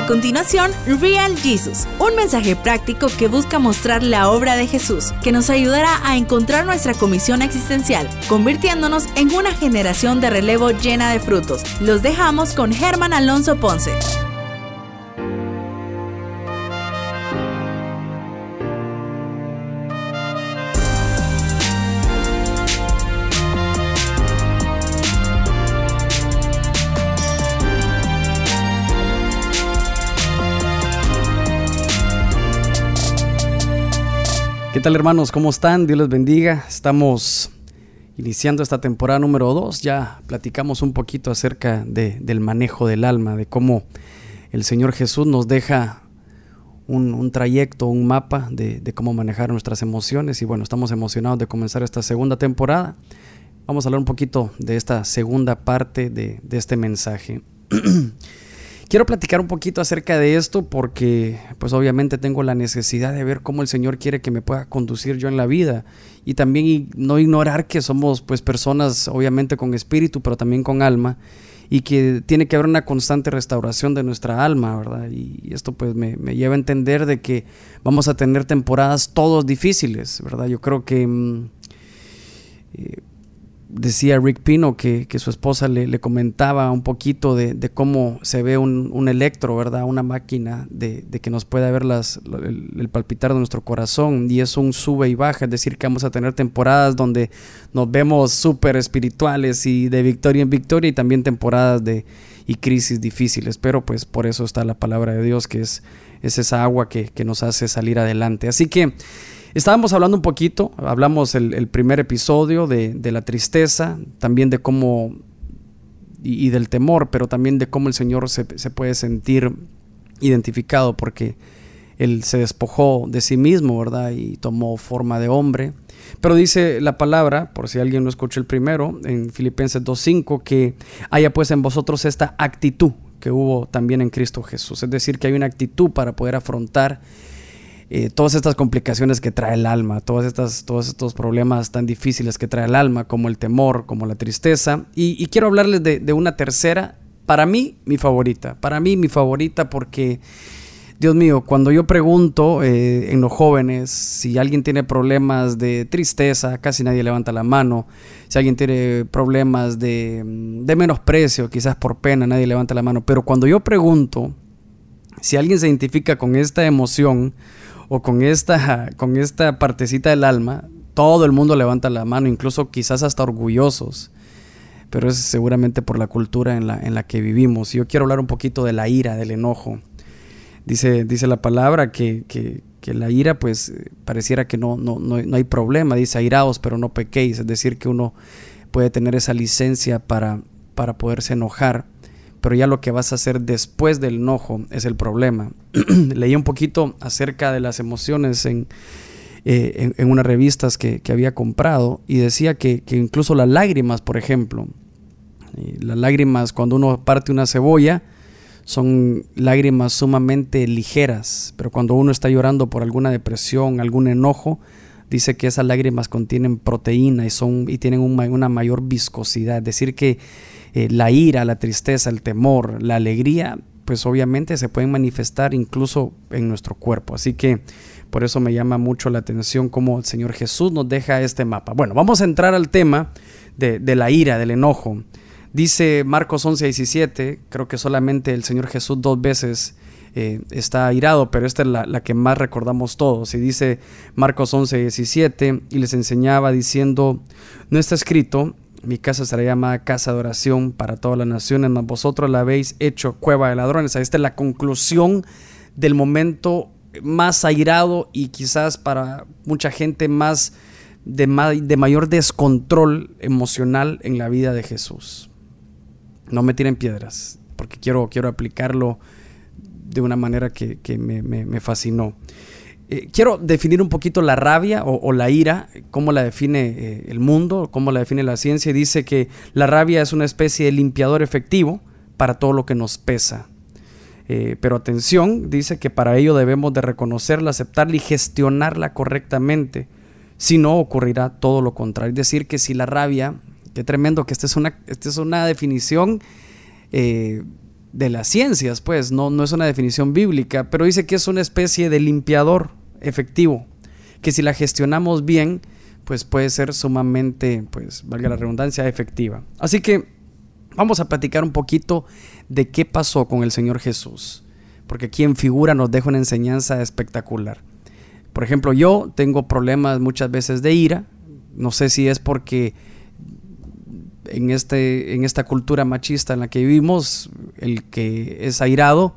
A continuación, Real Jesus, un mensaje práctico que busca mostrar la obra de Jesús, que nos ayudará a encontrar nuestra comisión existencial, convirtiéndonos en una generación de relevo llena de frutos. Los dejamos con Germán Alonso Ponce. ¿Qué tal hermanos? ¿Cómo están? Dios les bendiga. Estamos iniciando esta temporada número 2. Ya platicamos un poquito acerca del manejo del alma, de cómo el Señor Jesús nos deja un, trayecto, un mapa de, cómo manejar nuestras emociones. Y bueno, estamos emocionados de comenzar esta segunda temporada. Vamos a hablar un poquito de esta segunda parte de, de este mensaje. Quiero platicar un poquito acerca de esto porque pues obviamente tengo la necesidad de ver cómo el Señor quiere que me pueda conducir yo en la vida y también no ignorar que somos pues personas obviamente con espíritu pero también con alma y que tiene que haber una constante restauración de nuestra alma, ¿verdad? Y esto pues me, lleva a entender de que vamos a tener temporadas todos difíciles, ¿verdad? Yo creo que... Mm, eh, decía Rick Pino que, su esposa le, comentaba un poquito de, cómo se ve un, electro, ¿verdad? Una máquina de, que nos pueda ver las, el, palpitar de nuestro corazón y es un sube y baja, es decir, que vamos a tener temporadas donde nos vemos súper espirituales y de victoria en victoria y también temporadas de y crisis difíciles, pero pues por eso está la palabra de Dios que es, es esa agua que, que nos hace salir adelante. Así que Estábamos hablando un poquito, hablamos el, primer episodio de, la tristeza, también de cómo, y, del temor, pero también de cómo el Señor se, puede sentir identificado porque Él se despojó de sí mismo, ¿verdad? Y tomó forma de hombre. Pero dice la palabra, por si alguien no escuchó el primero, en Filipenses 2.5, que haya pues en vosotros esta actitud que hubo también en Cristo Jesús. Es decir, que hay una actitud para poder afrontar eh, todas estas complicaciones que trae el alma, todas estas, todos estos problemas tan difíciles que trae el alma, como el temor, como la tristeza. Y, quiero hablarles de, una tercera, para mí mi favorita, para mí mi favorita porque, Dios mío, cuando yo pregunto eh, en los jóvenes si alguien tiene problemas de tristeza, casi nadie levanta la mano, si alguien tiene problemas de, de menosprecio, quizás por pena, nadie levanta la mano, pero cuando yo pregunto si alguien se identifica con esta emoción, o con esta, con esta partecita del alma, todo el mundo levanta la mano, incluso quizás hasta orgullosos. Pero es seguramente por la cultura en la, en la que vivimos. Yo quiero hablar un poquito de la ira, del enojo. Dice, dice la palabra que, que, la ira, pues pareciera que no, no, no, hay problema. Dice airaos, pero no pequéis. Es decir, que uno puede tener esa licencia para, para poderse enojar pero ya lo que vas a hacer después del enojo es el problema. Leí un poquito acerca de las emociones en, eh, en, unas revistas que, había comprado y decía que, incluso las lágrimas, por ejemplo, las lágrimas cuando uno parte una cebolla, son lágrimas sumamente ligeras, pero cuando uno está llorando por alguna depresión, algún enojo, dice que esas lágrimas contienen proteína y, son, y tienen una mayor viscosidad, es decir, que eh, la ira, la tristeza, el temor, la alegría, pues obviamente se pueden manifestar incluso en nuestro cuerpo. Así que por eso me llama mucho la atención cómo el Señor Jesús nos deja este mapa. Bueno, vamos a entrar al tema de, la ira, del enojo. Dice Marcos 11, 17, creo que solamente el Señor Jesús dos veces eh, está airado, pero esta es la, la, que más recordamos todos. Y dice Marcos 11, 17, y les enseñaba diciendo, no está escrito, mi casa será llamada casa de oración para todas las naciones, vosotros la habéis hecho cueva de ladrones. Esta es la conclusión del momento más airado y quizás para mucha gente más de, mayor descontrol emocional en la vida de Jesús. No me tiren piedras, porque quiero, quiero aplicarlo de una manera que, me fascinó. Eh, quiero definir un poquito la rabia o, la ira, cómo la define eh, el mundo, cómo la define la ciencia. Dice que la rabia es una especie de limpiador efectivo para todo lo que nos pesa. Eh, pero atención, dice que para ello debemos de reconocerla, aceptarla y gestionarla correctamente. Si no, ocurrirá todo lo contrario. Es decir, que si la rabia, qué tremendo que esta es una, esta es una definición de las ciencias, pues no, no es una definición bíblica, pero dice que es una especie de limpiador efectivo, que si la gestionamos bien, pues puede ser sumamente, pues valga la redundancia, efectiva. Así que vamos a platicar un poquito de qué pasó con el Señor Jesús, porque aquí en figura nos deja una enseñanza espectacular. Por ejemplo, yo tengo problemas muchas veces de ira, no sé si es porque en, este, en esta cultura machista en la que vivimos, el que es airado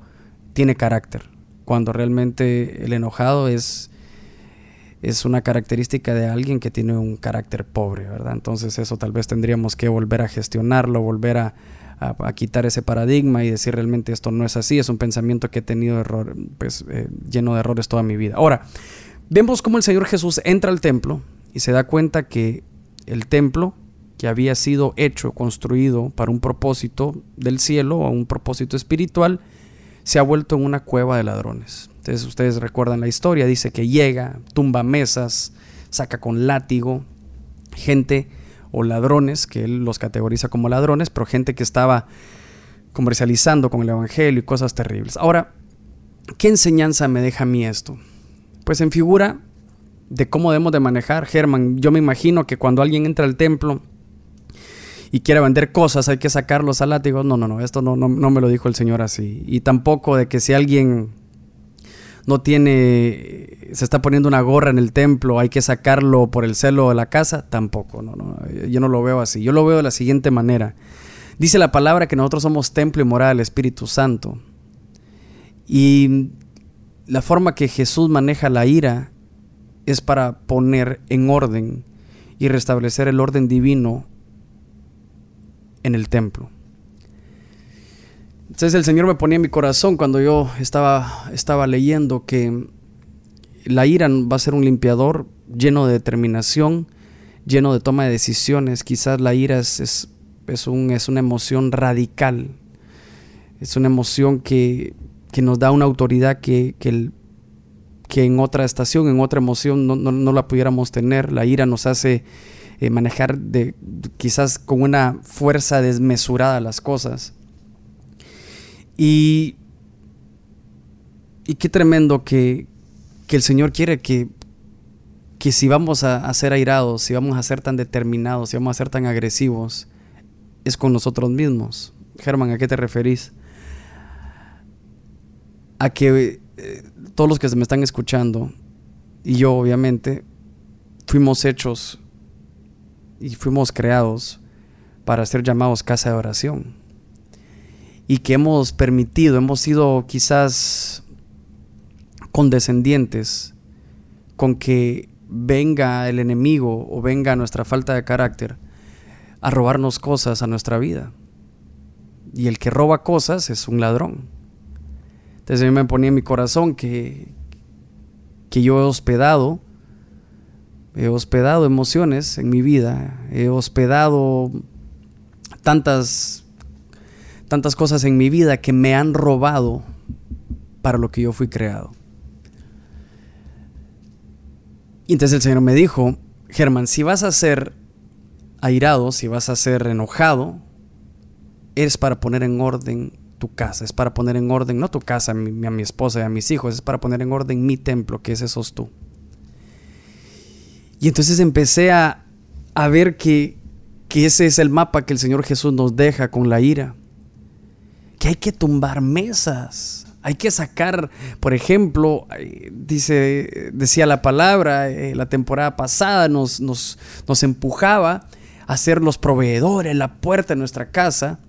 tiene carácter, cuando realmente el enojado es, es una característica de alguien que tiene un carácter pobre, ¿verdad? Entonces eso tal vez tendríamos que volver a gestionarlo, volver a, quitar ese paradigma y decir realmente esto no es así, es un pensamiento que he tenido error, pues, eh, lleno de errores toda mi vida. Ahora, vemos cómo el Señor Jesús entra al templo y se da cuenta que el templo que había sido hecho, construido para un propósito del cielo o un propósito espiritual, se ha vuelto en una cueva de ladrones. Entonces ustedes recuerdan la historia, dice que llega, tumba mesas, saca con látigo gente o ladrones, que él los categoriza como ladrones, pero gente que estaba comercializando con el Evangelio y cosas terribles. Ahora, ¿qué enseñanza me deja a mí esto? Pues en figura de cómo debemos de manejar, Germán, yo me imagino que cuando alguien entra al templo, y quiere vender cosas, hay que sacarlos al látigo. No, no, no, esto no, no, no me lo dijo el Señor así. Y tampoco de que si alguien no tiene, se está poniendo una gorra en el templo, hay que sacarlo por el celo de la casa, tampoco, no, no, yo no lo veo así, yo lo veo de la siguiente manera. Dice la palabra que nosotros somos templo y morada del Espíritu Santo. Y la forma que Jesús maneja la ira es para poner en orden y restablecer el orden divino en el templo. Entonces el Señor me ponía en mi corazón cuando yo estaba, estaba leyendo que la ira va a ser un limpiador lleno de determinación, lleno de toma de decisiones. Quizás la ira es, es, un, es una emoción radical, es una emoción que, nos da una autoridad que, que, que, en otra estación, en otra emoción no, no la pudiéramos tener. La ira nos hace eh, manejar de, quizás con una fuerza desmesurada las cosas. Y, y qué tremendo que, el Señor quiere que, que si vamos a, a, ser airados, si vamos a ser tan determinados, si vamos a ser tan agresivos, es con nosotros mismos. Germán, ¿a qué te referís? A que eh, todos los que se me están escuchando, y yo obviamente, fuimos hechos y fuimos creados para ser llamados casa de oración. Y que hemos permitido, hemos sido quizás condescendientes con que venga el enemigo o venga nuestra falta de carácter a robarnos cosas a nuestra vida. Y el que roba cosas es un ladrón. Entonces me ponía en mi corazón que, que yo he hospedado He hospedado emociones en mi vida, he hospedado tantas, tantas cosas en mi vida que me han robado para lo que yo fui creado. Y entonces el Señor me dijo, Germán, si vas a ser airado, si vas a ser enojado, es para poner en orden tu casa, es para poner en orden, no tu casa, a mi, a mi esposa y a mis hijos, es para poner en orden mi templo, que ese sos tú. Y entonces empecé a, ver que, ese es el mapa que el Señor Jesús nos deja con la ira. Que hay que tumbar mesas. Hay que sacar, por ejemplo, dice, decía la palabra, eh, la temporada pasada nos, nos, nos, empujaba a ser los proveedores, la puerta de nuestra casa.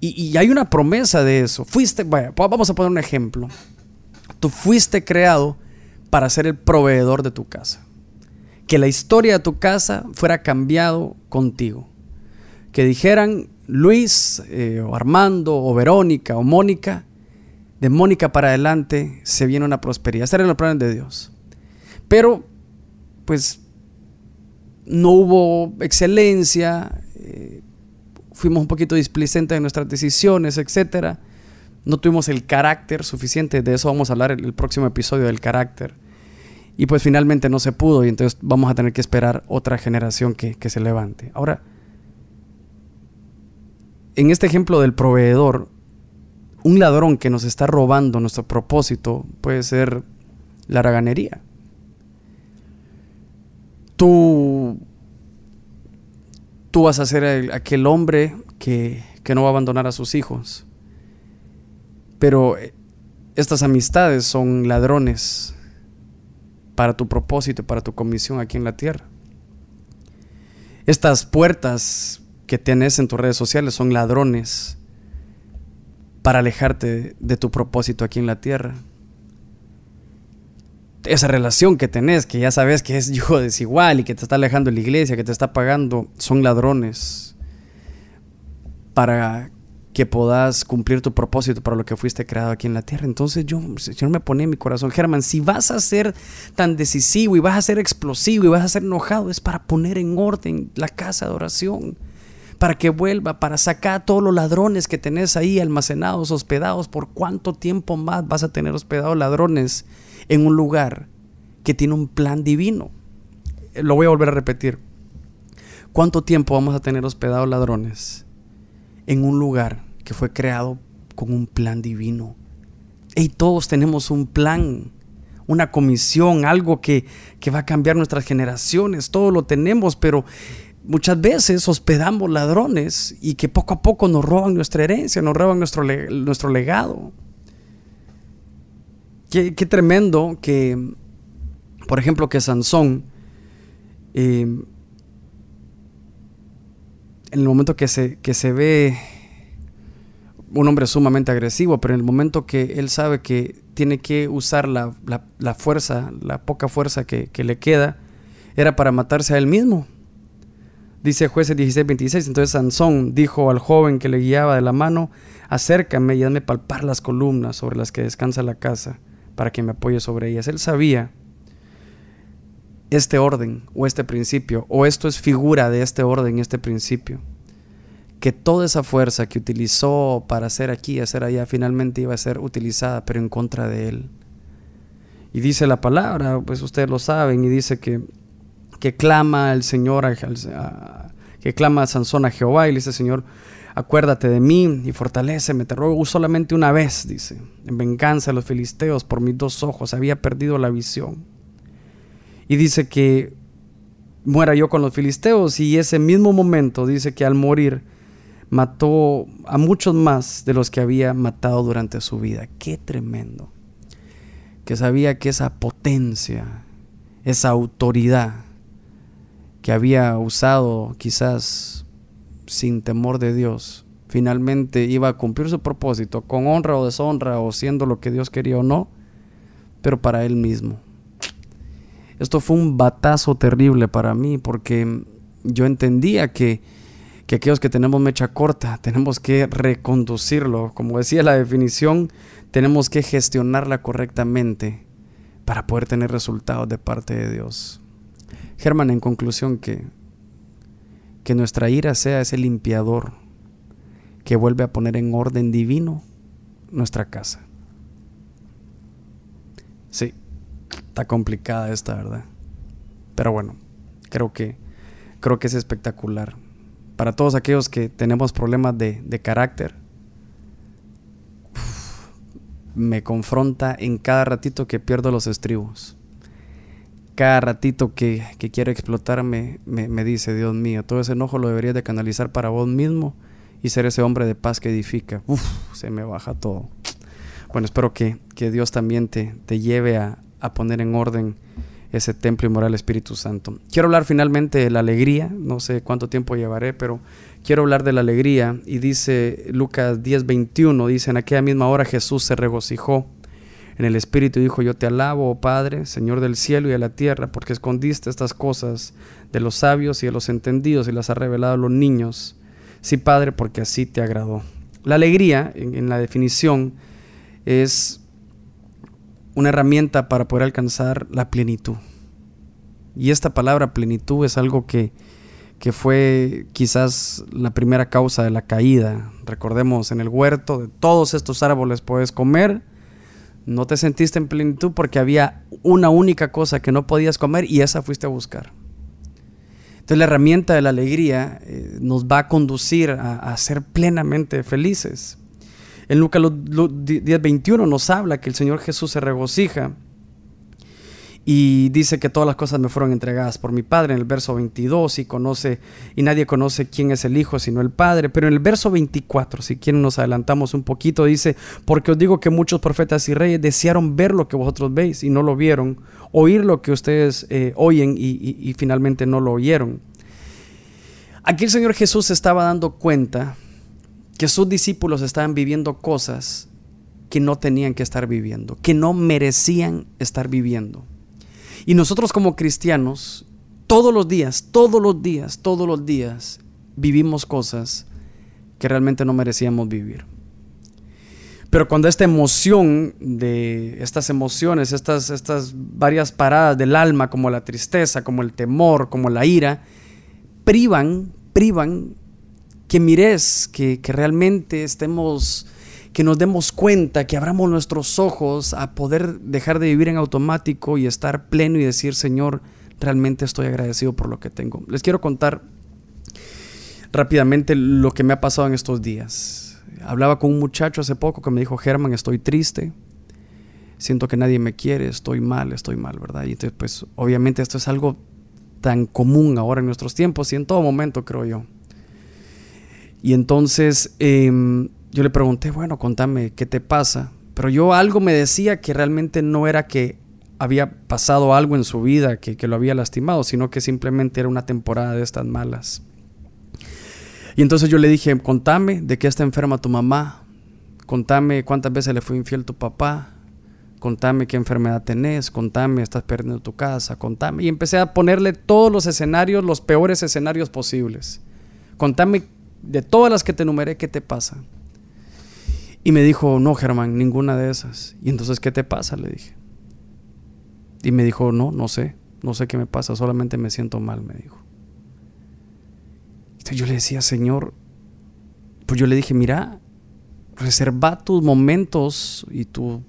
Y, y hay una promesa de eso. Fuiste, vamos a poner un ejemplo. Tú fuiste creado para ser el proveedor de tu casa que la historia de tu casa fuera cambiado contigo. Que dijeran Luis eh, o Armando o Verónica o Mónica, de Mónica para adelante se viene una prosperidad. Ese era el plan de Dios. Pero, pues, no hubo excelencia, eh, fuimos un poquito displicentes en nuestras decisiones, etc. No tuvimos el carácter suficiente, de eso vamos a hablar en el próximo episodio del carácter y pues finalmente no se pudo y entonces vamos a tener que esperar otra generación que, se levante. Ahora, en este ejemplo del proveedor, un ladrón que nos está robando nuestro propósito puede ser la raganería. Tú, tú vas a ser aquel hombre que, que no va a abandonar a sus hijos. Pero estas amistades son ladrones para tu propósito, para tu comisión aquí en la tierra. Estas puertas que tienes en tus redes sociales son ladrones para alejarte de tu propósito aquí en la tierra. Esa relación que tenés, que ya sabes que es yugo desigual y que te está alejando de la iglesia, que te está pagando, son ladrones para que puedas cumplir tu propósito para lo que fuiste creado aquí en la tierra. Entonces yo, Señor, me pone en mi corazón, Germán, si vas a ser tan decisivo y vas a ser explosivo y vas a ser enojado, es para poner en orden la casa de oración, para que vuelva, para sacar todos los ladrones que tenés ahí almacenados, hospedados. ¿Por cuánto tiempo más vas a tener hospedados ladrones en un lugar que tiene un plan divino? Lo voy a volver a repetir. ¿Cuánto tiempo vamos a tener hospedados ladrones en un lugar que fue creado con un plan divino. Y todos tenemos un plan, una comisión, algo que, que va a cambiar nuestras generaciones, todo lo tenemos, pero muchas veces hospedamos ladrones y que poco a poco nos roban nuestra herencia, nos roban nuestro, nuestro legado. Qué, tremendo que, por ejemplo, que Sansón, eh, en el momento que se, que se ve un hombre sumamente agresivo, pero en el momento que él sabe que tiene que usar la, fuerza, la poca fuerza que, le queda, era para matarse a él mismo. Dice jueces 16, 26, entonces Sansón dijo al joven que le guiaba de la mano, acércame y hazme palpar las columnas sobre las que descansa la casa, para que me apoye sobre ellas. Él sabía este orden o este principio, o esto es figura de este orden y este principio que toda esa fuerza que utilizó para hacer aquí y hacer allá finalmente iba a ser utilizada, pero en contra de él. Y dice la palabra, pues ustedes lo saben, y dice que, que clama el Señor, que clama Sansón a Jehová, y le dice, Señor, acuérdate de mí y fortaléceme, te ruego solamente una vez, dice, en venganza a los filisteos por mis dos ojos, había perdido la visión. Y dice que muera yo con los filisteos, y ese mismo momento dice que al morir, mató a muchos más de los que había matado durante su vida. Qué tremendo. Que sabía que esa potencia, esa autoridad que había usado quizás sin temor de Dios, finalmente iba a cumplir su propósito con honra o deshonra o siendo lo que Dios quería o no, pero para él mismo. Esto fue un batazo terrible para mí porque yo entendía que que aquellos que tenemos mecha corta tenemos que reconducirlo. Como decía la definición, tenemos que gestionarla correctamente para poder tener resultados de parte de Dios. Germán, en conclusión, que, que nuestra ira sea ese limpiador que vuelve a poner en orden divino nuestra casa. Sí, está complicada esta, ¿verdad? Pero bueno, creo que creo que es espectacular para todos aquellos que tenemos problemas de, carácter, me confronta en cada ratito que pierdo los estribos. Cada ratito que, que quiero explotarme, me, dice, Dios mío, todo ese enojo lo deberías de canalizar para vos mismo y ser ese hombre de paz que edifica. Uf, se me baja todo. Bueno, espero que, Dios también te, te lleve a, a poner en orden ese templo inmoral Espíritu Santo. Quiero hablar finalmente de la alegría, no sé cuánto tiempo llevaré, pero quiero hablar de la alegría y dice Lucas 10:21, dice, en aquella misma hora Jesús se regocijó en el Espíritu y dijo, yo te alabo, oh Padre, Señor del cielo y de la tierra, porque escondiste estas cosas de los sabios y de los entendidos y las has revelado a los niños. Sí, Padre, porque así te agradó. La alegría, en la definición, es una herramienta para poder alcanzar la plenitud. Y esta palabra plenitud es algo que, que fue quizás la primera causa de la caída. Recordemos, en el huerto de todos estos árboles puedes comer, no te sentiste en plenitud porque había una única cosa que no podías comer y esa fuiste a buscar. Entonces la herramienta de la alegría eh, nos va a conducir a, a ser plenamente felices. En Lucas 10:21 nos habla que el Señor Jesús se regocija y dice que todas las cosas me fueron entregadas por mi Padre en el verso 22 y conoce y nadie conoce quién es el Hijo sino el Padre, pero en el verso 24, si quieren nos adelantamos un poquito, dice, porque os digo que muchos profetas y reyes desearon ver lo que vosotros veis y no lo vieron, oír lo que ustedes eh, oyen y, y finalmente no lo oyeron. Aquí el Señor Jesús estaba dando cuenta que sus discípulos estaban viviendo cosas que no tenían que estar viviendo, que no merecían estar viviendo. Y nosotros como cristianos, todos los días, todos los días, todos los días, vivimos cosas que realmente no merecíamos vivir. Pero cuando esta emoción de estas emociones, estas, estas varias paradas del alma, como la tristeza, como el temor, como la ira, privan, privan que mires, que, que realmente estemos que nos demos cuenta, que abramos nuestros ojos a poder dejar de vivir en automático y estar pleno y decir, Señor, realmente estoy agradecido por lo que tengo. Les quiero contar rápidamente lo que me ha pasado en estos días. Hablaba con un muchacho hace poco que me dijo, Germán, estoy triste, siento que nadie me quiere, estoy mal, estoy mal, ¿verdad? Y entonces, pues obviamente esto es algo tan común ahora en nuestros tiempos y en todo momento, creo yo. Y entonces em, yo le pregunté, bueno, contame, ¿qué te pasa? Pero yo algo me decía que realmente no era que había pasado algo en su vida que, lo había lastimado, sino que simplemente era una temporada de estas malas. Y entonces yo le dije, contame de qué está enferma tu mamá, contame cuántas veces le fue infiel tu papá, contame qué enfermedad tenés, contame, estás perdiendo tu casa, contame. Y empecé a ponerle todos los escenarios, los peores escenarios posibles. Contame de todas las que te enumeré, ¿qué te pasa? Y me dijo, no, Germán, ninguna de esas. Y entonces, ¿qué te pasa? Le dije. Y me dijo, no, no sé, no sé qué me pasa, solamente me siento mal, me dijo. Entonces yo le decía, Señor, pues yo le dije, mira, reserva tus momentos y tu,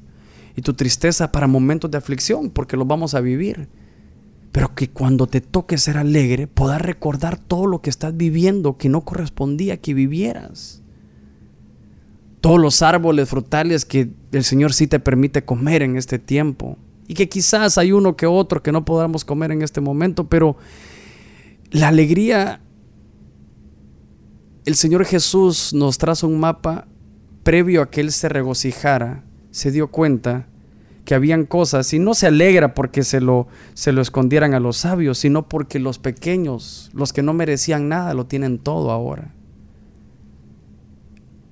y tu tristeza para momentos de aflicción, porque los vamos a vivir. Pero que cuando te toque ser alegre, puedas recordar todo lo que estás viviendo que no correspondía que vivieras todos los árboles frutales que el Señor sí te permite comer en este tiempo. Y que quizás hay uno que otro que no podamos comer en este momento, pero la alegría, el Señor Jesús nos traza un mapa previo a que Él se regocijara, se dio cuenta que habían cosas y no se alegra porque se lo, se lo escondieran a los sabios, sino porque los pequeños, los que no merecían nada, lo tienen todo ahora.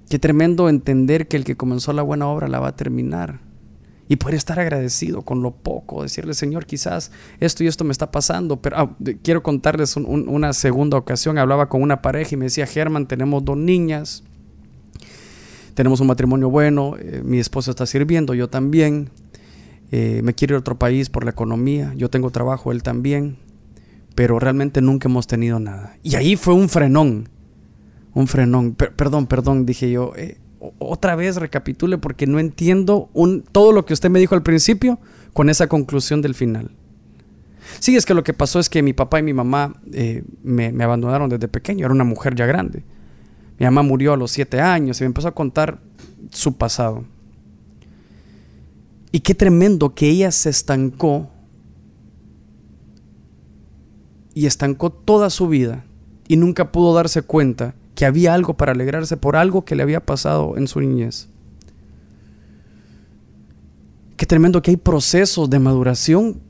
Qué tremendo entender que el que comenzó la buena obra la va a terminar. Y poder estar agradecido con lo poco, decirle, Señor, quizás esto y esto me está pasando, pero ah, quiero contarles una segunda ocasión. Hablaba con una pareja y me decía, Germán, tenemos dos niñas, tenemos un matrimonio bueno, eh, mi esposo está sirviendo, yo también, eh, me quiero ir a otro país por la economía, yo tengo trabajo, él también, pero realmente nunca hemos tenido nada. Y ahí fue un frenón un frenón. perdón, perdón, dije yo. Eh, otra vez recapitule porque no entiendo un, todo lo que usted me dijo al principio con esa conclusión del final. Sí, es que lo que pasó es que mi papá y mi mamá eh, me, me, abandonaron desde pequeño. Era una mujer ya grande. Mi mamá murió a los siete años y me empezó a contar su pasado. Y qué tremendo que ella se estancó y estancó toda su vida y nunca pudo darse cuenta que había algo para alegrarse por algo que le había pasado en su niñez. Qué tremendo que hay procesos de maduración,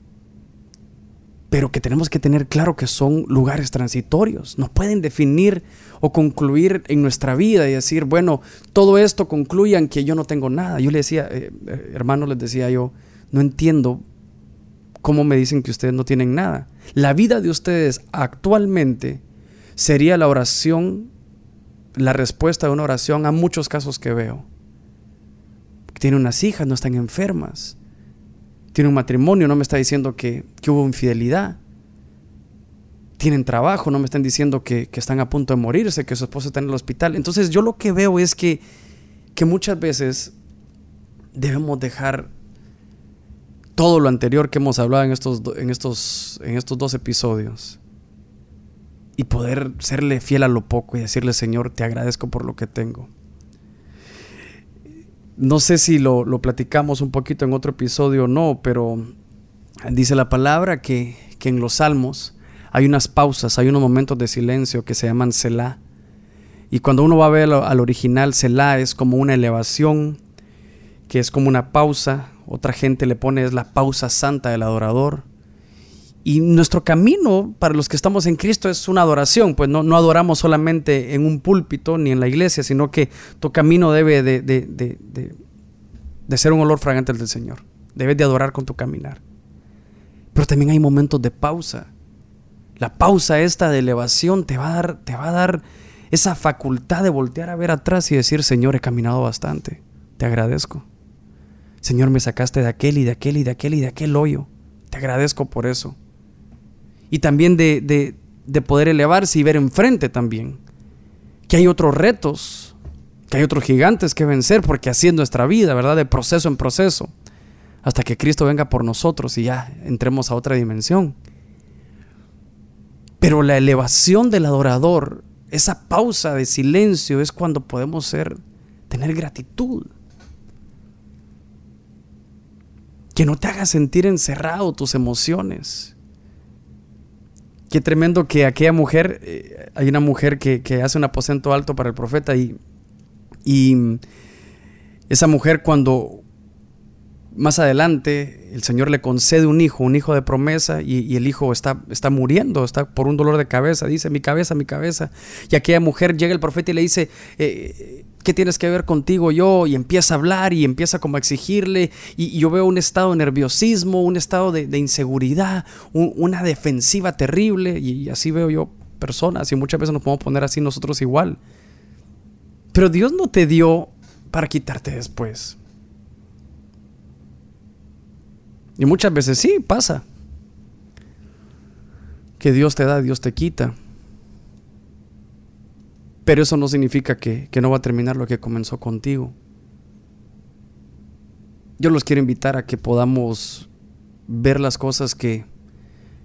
pero que tenemos que tener claro que son lugares transitorios. No pueden definir o concluir en nuestra vida y decir, bueno, todo esto concluye en que yo no tengo nada. Yo le decía, eh, eh, hermano, les decía yo, no entiendo cómo me dicen que ustedes no tienen nada. La vida de ustedes actualmente sería la oración la respuesta de una oración a muchos casos que veo. Tiene unas hijas, no están enfermas. Tiene un matrimonio, no me está diciendo que, hubo infidelidad. Tienen trabajo, no me están diciendo que, están a punto de morirse, que su esposa está en el hospital. Entonces yo lo que veo es que, que muchas veces debemos dejar todo lo anterior que hemos hablado en estos, en estos, en estos dos episodios y poder serle fiel a lo poco y decirle, Señor, te agradezco por lo que tengo. No sé si lo, lo, platicamos un poquito en otro episodio o no, pero dice la palabra que, que, en los salmos hay unas pausas, hay unos momentos de silencio que se llaman Selah. Y cuando uno va a ver al original, Selah es como una elevación, que es como una pausa. Otra gente le pone es la pausa santa del adorador. Y nuestro camino para los que estamos en Cristo es una adoración, pues no, no adoramos solamente en un púlpito ni en la iglesia, sino que tu camino debe de, de, de, de ser un olor fragante del Señor. Debes de adorar con tu caminar. Pero también hay momentos de pausa. La pausa esta de elevación te va a dar, te va a dar esa facultad de voltear a ver atrás y decir, Señor, he caminado bastante. Te agradezco. Señor, me sacaste de aquel y de aquel y de aquel y de aquel hoyo. Te agradezco por eso y también de, poder elevarse y ver enfrente también que hay otros retos, que hay otros gigantes que vencer, porque así es nuestra vida, ¿verdad? De proceso en proceso, hasta que Cristo venga por nosotros y ya entremos a otra dimensión. Pero la elevación del adorador, esa pausa de silencio es cuando podemos ser, tener gratitud. Que no te haga sentir encerrado tus emociones Qué tremendo que aquella mujer, eh, hay una mujer que, hace un aposento alto para el profeta y, y esa mujer cuando más adelante el Señor le concede un hijo, un hijo de promesa, y, el hijo está, está, muriendo, está por un dolor de cabeza, dice, mi cabeza, mi cabeza. Y aquella mujer llega el profeta y le dice, eh, ¿qué tienes que ver contigo yo? Y empieza a hablar y empieza como a exigirle. Y, yo veo un estado de nerviosismo, un estado de, inseguridad, una defensiva terrible. Y, así veo yo personas y muchas veces nos podemos poner así nosotros igual. Pero Dios no te dio para quitarte después. Y muchas veces sí, pasa. Que Dios te da, Dios te quita. Pero eso no significa que, no va a terminar lo que comenzó contigo. Yo los quiero invitar a que podamos ver las cosas que,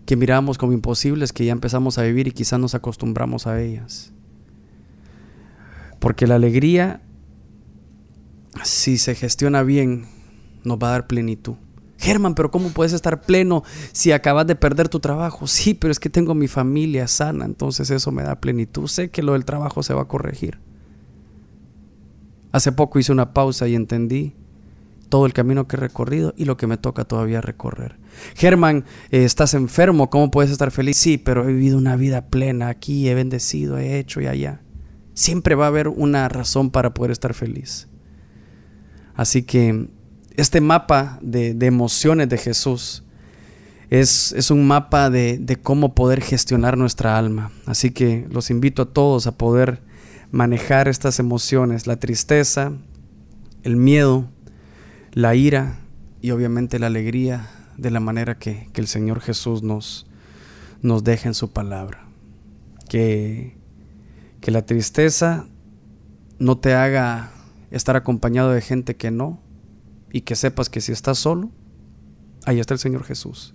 que miramos como imposibles, que ya empezamos a vivir y quizás nos acostumbramos a ellas. Porque la alegría, si se gestiona bien, nos va a dar plenitud. Germán, pero ¿cómo puedes estar pleno si acabas de perder tu trabajo? Sí, pero es que tengo mi familia sana, entonces eso me da plenitud. Sé que lo del trabajo se va a corregir. Hace poco hice una pausa y entendí todo el camino que he recorrido y lo que me toca todavía recorrer. Germán, eh, estás enfermo, ¿cómo puedes estar feliz? Sí, pero he vivido una vida plena aquí, he bendecido, he hecho y allá. Siempre va a haber una razón para poder estar feliz. Así que este mapa de, emociones de Jesús es, un mapa de, cómo poder gestionar nuestra alma. Así que los invito a todos a poder manejar estas emociones, la tristeza, el miedo, la ira y obviamente la alegría de la manera que, que el Señor Jesús nos, nos deja en su palabra. Que, que la tristeza no te haga estar acompañado de gente que no, y que sepas que si estás solo, ahí está el Señor Jesús.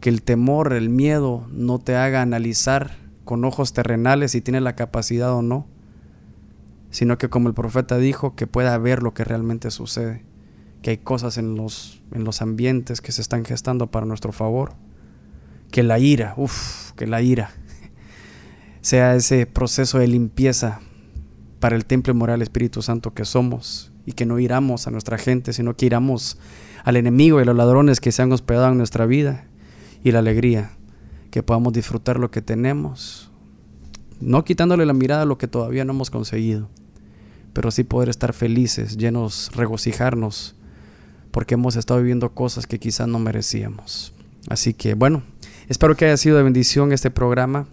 Que el temor, el miedo no te haga analizar con ojos terrenales si tienes la capacidad o no, sino que como el profeta dijo, que pueda ver lo que realmente sucede, que hay cosas en los, en los ambientes que se están gestando para nuestro favor, que la ira, uff, que la ira sea ese proceso de limpieza para el templo moral Espíritu Santo que somos y que no iramos a nuestra gente, sino que iramos al enemigo y a los ladrones que se han hospedado en nuestra vida y la alegría, que podamos disfrutar lo que tenemos, no quitándole la mirada a lo que todavía no hemos conseguido, pero sí poder estar felices, llenos, regocijarnos, porque hemos estado viviendo cosas que quizás no merecíamos. Así que bueno, espero que haya sido de bendición este programa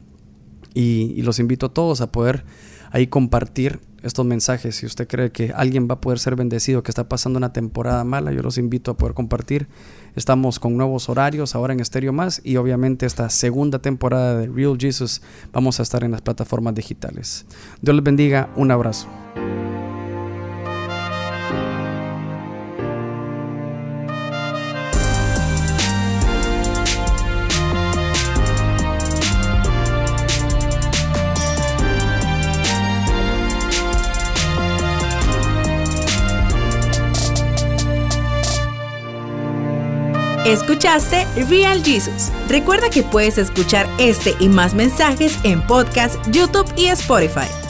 y, los invito a todos a poder ahí compartir estos mensajes. Si usted cree que alguien va a poder ser bendecido, que está pasando una temporada mala, yo los invito a poder compartir. Estamos con nuevos horarios ahora en Estéreo Más y obviamente esta segunda temporada de Real Jesus vamos a estar en las plataformas digitales. Dios les bendiga, un abrazo. Escuchaste Real Jesus. Recuerda que puedes escuchar este y más mensajes en podcast, YouTube y Spotify.